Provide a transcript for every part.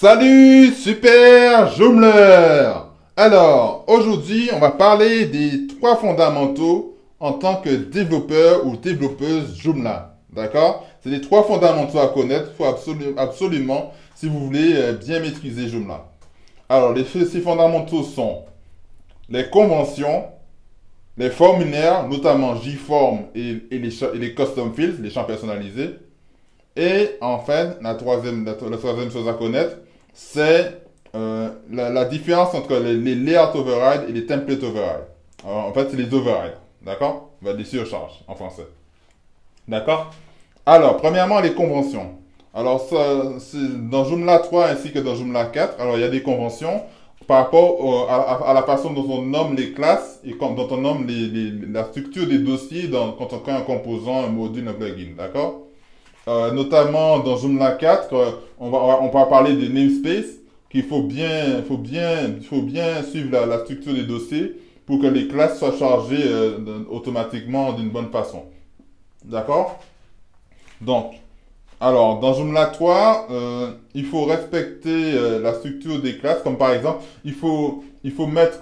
Salut super Joomler Alors, aujourd'hui, on va parler des trois fondamentaux en tant que développeur ou développeuse Joomla. D'accord? C'est les trois fondamentaux à connaître, faut absolument, si vous voulez euh, bien maîtriser Joomla. Alors, les, ces fondamentaux sont les conventions, les formulaires, notamment JForm et, et, les, les custom fields, les champs personnalisés, et enfin, la troisième, la, troisième chose à connaître, c'est euh, la, différence entre les, layout override et les template override. en fait, c'est les overrides. D'accord? Va les surcharges en français. D'accord? Alors, premièrement, les conventions. Alors, dans Joomla 3 ainsi que dans Joomla 4, alors il y a des conventions par rapport à, la façon dont on nomme les classes et dont on nomme les, la structure des dossiers quand on crée un composant, un module, un plugin. D'accord? Euh, notamment dans Joomla 4, euh, on, va, on va parler des namespaces, qu'il faut bien, faut bien, faut bien suivre la, structure des dossiers pour que les classes soient chargées euh, automatiquement d'une bonne façon. D'accord? Donc, alors, dans Joomla 3, il faut respecter la structure des classes, comme par exemple, il faut, il faut mettre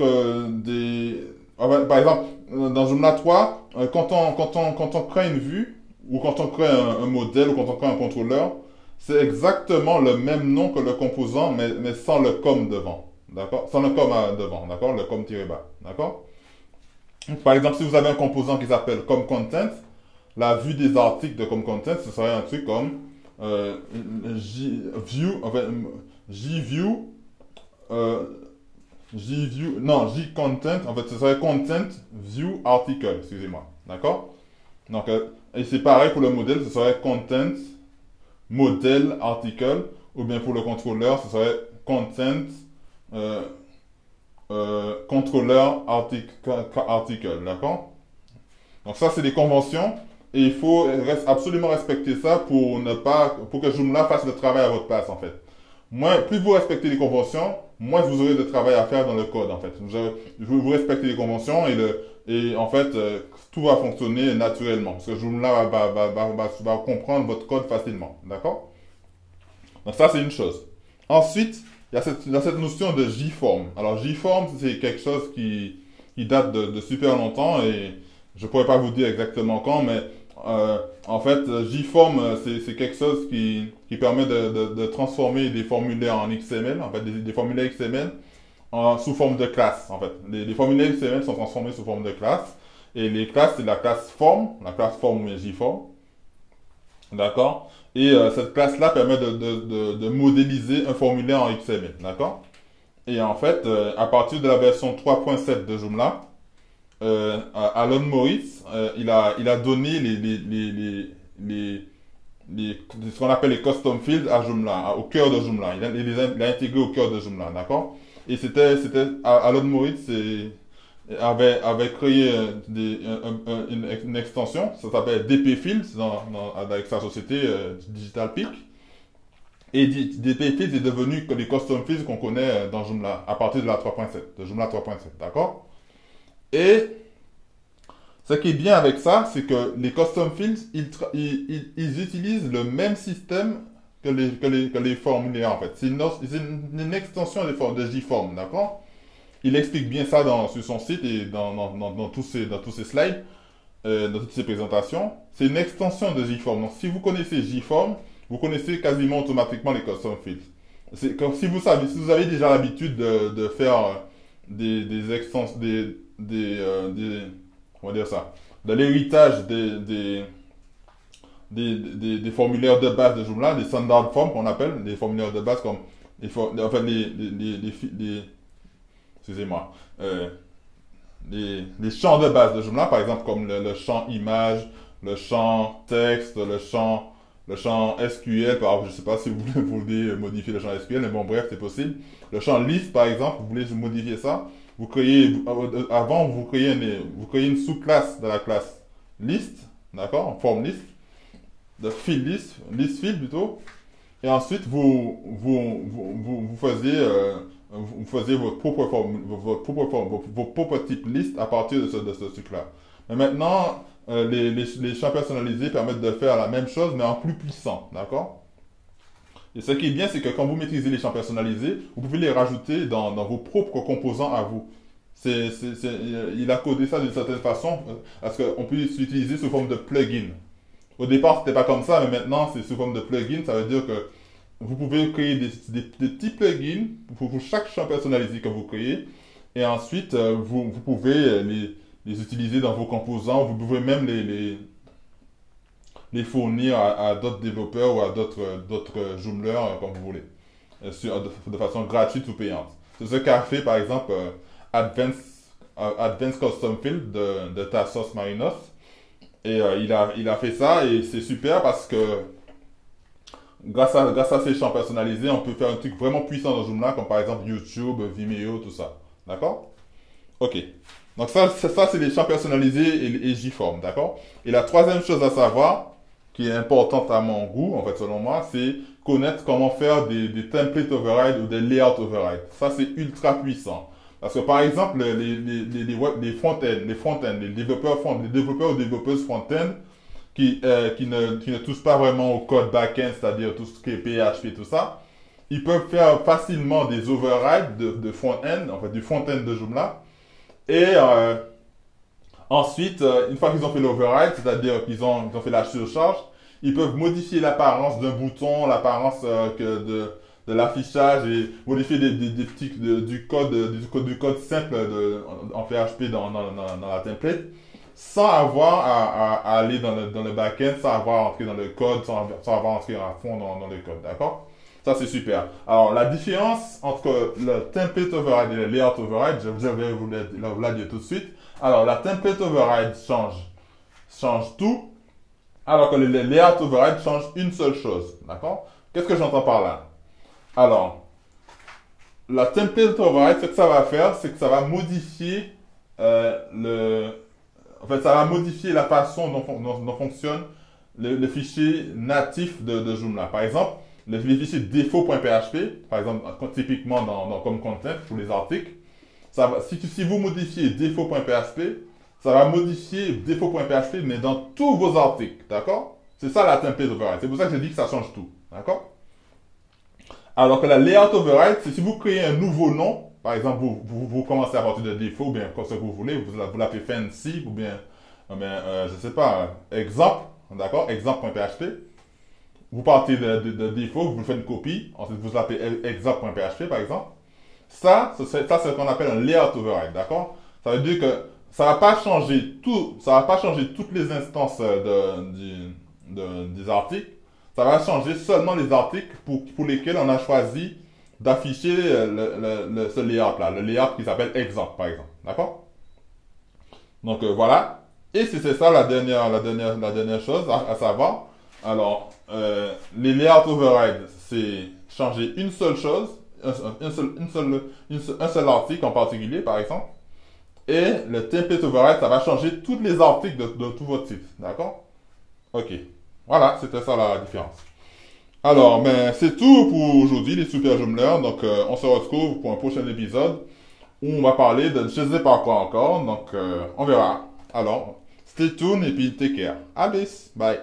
des... Par exemple, dans Joomla 3, quand, on, quand, on, quand on crée une vue, ou quand on crée un, modèle ou quand on crée un contrôleur, c'est exactement le même nom que le composant, mais, mais sans le com devant. D'accord? Sans le com devant, d'accord? Le com tiré bas, d'accord? Par exemple, si vous avez un composant qui s'appelle com content, la vue des articles de com content, ce serait un truc comme euh, view, enfin, view, euh, view, non, J content, en fait, ce serait content view article, excusez-moi, d'accord? Donc, euh, et c'est pareil pour le modèle, ce serait content modèle article, ou bien pour le contrôleur, ce serait content euh, euh, contrôleur article, article d'accord? Donc ça, c'est des conventions, et il faut absolument respecter ça pour ne pas, pour que Joomla fasse le travail à votre place, en fait. Moins, plus vous respectez les conventions, moins vous aurez de travail à faire dans le code, en fait. Vous, vous respectez les conventions et le, et en fait, euh, tout va fonctionner naturellement. Parce que Joomla va, va, va, va, comprendre votre code facilement. D'accord? Donc ça, c'est une chose. Ensuite, il y, a cette, cette notion de JForm. Alors JForm, c'est quelque chose qui, qui date de, de, super longtemps et je pourrais pas vous dire exactement quand, mais euh, en fait, JForm, euh, c'est quelque chose qui, permet de, transformer des formulaires en XML, en fait, des, formulaires XML sous forme de classe, en fait. Les, formulaires XML sont transformés sous forme de classe. Et les classes, c'est la classe form, la classe form ou JForm. D'accord? Et euh, cette classe-là permet de, modéliser un formulaire en XML. D'accord? Et en fait, euh, à partir de la version 3.7 de Joomla, euh, Alon Morris, euh, il, a, il a donné ce qu'on appelle les custom fields à Joomla, au cœur de Joomla. Il a, il a intégré au cœur de Joomla, d'accord? Et c'était, c'était, Alon Moritz avait, avait créé des, une, extension, ça s'appelle DP Fields avec sa société euh, Digital Peak. Et DP Fields est devenu les custom fields qu'on connaît euh, dans Joomla à partir de la 3.7, de Joomla 3.7, d'accord? Et ce qui est bien avec ça, c'est que les custom fields, ils, utilisent le même système que les, que les, que les formulaires, en fait. C'est une, extension de, de JForm, d'accord? Il explique bien ça dans, sur son site et dans, dans, dans, tous, ces, dans tous slides, euh, dans toutes ses présentations. C'est une extension de JForm. Donc, si vous connaissez JForm, vous connaissez quasiment automatiquement les custom fields. C'est comme si vous savez, si vous avez déjà l'habitude de, de faire des, des extensions, des, des, euh, des, on va dire ça, de l'héritage des, des des, des, formulaires de base de Joomla, des standard forms qu'on appelle, des formulaires de base comme les, enfin, les, les, les, excusez-moi, euh, les, les, champs de base de Joomla, par exemple comme le, champ image, le champ texte, le champ, le champ SQL, par je sais pas si vous voulez, vous modifier le champ SQL, mais bon, bref, c'est possible. Le champ list, par exemple, vous voulez modifier ça, vous créez, avant, vous créez une, vous créez une sous-classe de la classe list, d'accord, form list, de field list, list field plutôt. Et ensuite, vous, vous, vous, vous, faisiez, euh, vous faisiez votre propre, forme, votre propre, forme, vos, propres types list à partir de ce, de ce truc-là. Mais maintenant, euh, les, champs personnalisés permettent de faire la même chose, mais en plus puissant, d'accord? Et ce qui est bien, c'est que quand vous maîtrisez les champs personnalisés, vous pouvez les rajouter dans, vos propres composants à vous. C'est, il a codé ça d'une certaine façon, euh, parce qu'on peut l'utiliser sous forme de plugin. Au départ, c'était pas comme ça, mais maintenant, c'est sous forme de plugin. Ça veut dire que vous pouvez créer des, petits plugins pour, chaque champ personnalisé que vous créez. Et ensuite, euh, vous pouvez les, les utiliser dans vos composants. Vous pouvez même les, les fournir à, d'autres développeurs ou à d'autres Joomla, euh, comme vous voulez, euh, sur, de, façon gratuite ou payante. C'est ce qu'a fait par exemple euh, Advanced, Advanced Custom Field de, de Tassos Marinos. Et il, a, il a fait ça et c'est super parce que grâce à, grâce à ces champs personnalisés, on peut faire un truc vraiment puissant dans Joomla, comme par exemple YouTube, Vimeo, tout ça. D'accord? Ok. Donc ça, ça c'est les champs personnalisés et, et JForm, d'accord? Et la troisième chose à savoir, qui est importante à mon goût, en fait, selon moi, c'est connaître comment faire des, des template override ou des layout override. Ça, c'est ultra puissant. Parce que, par exemple, les, les, les, front-end, les front-end, les développeurs front les développeurs ou développeuses front-end, qui, euh, qui, ne, qui ne touchent pas vraiment au code back-end, c'est-à-dire tout ce qui est PHP, tout ça, ils peuvent faire facilement des overrides de, de front-end, en fait, du front-end de Joomla. Et, euh, Ensuite, euh, une fois qu'ils ont fait l'override, c'est-à-dire qu'ils ont, fait la surcharge, ils peuvent modifier l'apparence d'un bouton, l'apparence euh, de, de l'affichage et modifier des, petits, du, code, du code du code simple de, en PHP dans, dans, dans, la template sans avoir à, aller dans le, dans le back-end, sans avoir à entrer dans le code, sans, sans avoir à entrer à fond dans, dans le code, d'accord? Ça, c'est super. Alors, la différence entre le template override et le layout override, je, vais vous la dire tout de suite. Alors, la template override change, change tout, alors que le layout override change une seule chose. D'accord? Qu'est-ce que j'entends par là? Alors, la template override, ce que ça va faire, c'est que ça va modifier euh, le... En ça va modifier la façon dont, dont, fonctionne le, fichier natif de, de Joomla. Par exemple, le, fichier défaut.php, par exemple, typiquement dans, dans, comme content pour les articles, si, si vous modifiez défaut.php, ça va modifier défaut.php, mais dans tous vos articles, d'accord? C'est ça la template override. C'est pour ça que je dis que ça change tout, d'accord? Alors que la layout override, c'est si vous créez un nouveau nom, par exemple, vous, vous, commencez à partir de défaut, bien comme ce que vous voulez, vous, vous l'appelez fancy, ou bien, euh, bien euh, je sais pas, exemple, d'accord? Exemple.php. Vous partez de, de, défaut, vous faites une copie, ensuite vous l'appelez exemple.php, par exemple. Ça, c'est ce qu'on appelle un layout override, d'accord? Ça veut dire que ça va pas changer tout, ça va pas changer toutes les instances euh, de, de, des articles. Ça va changer seulement les articles pour, pour lesquels on a choisi d'afficher le, le, ce layout-là, le layout qui s'appelle exemple, par exemple, d'accord? Donc euh, voilà. Et c'est ça la dernière, la dernière, la dernière chose à, savoir. Alors, euh, les layout override, c'est changer une seule chose un, seul, article en particulier, par exemple. Et le template override, ça va changer tous les articles de, tout votre site. D'accord? Ok. Voilà, c'était ça la différence. Alors, ben, c'est tout pour aujourd'hui, les super Joomla. Donc, euh, on se retrouve pour un prochain épisode où on va parler de je sais pas quoi encore. Donc, euh, on verra. Alors, stay tuned et puis take care. Alice, bye.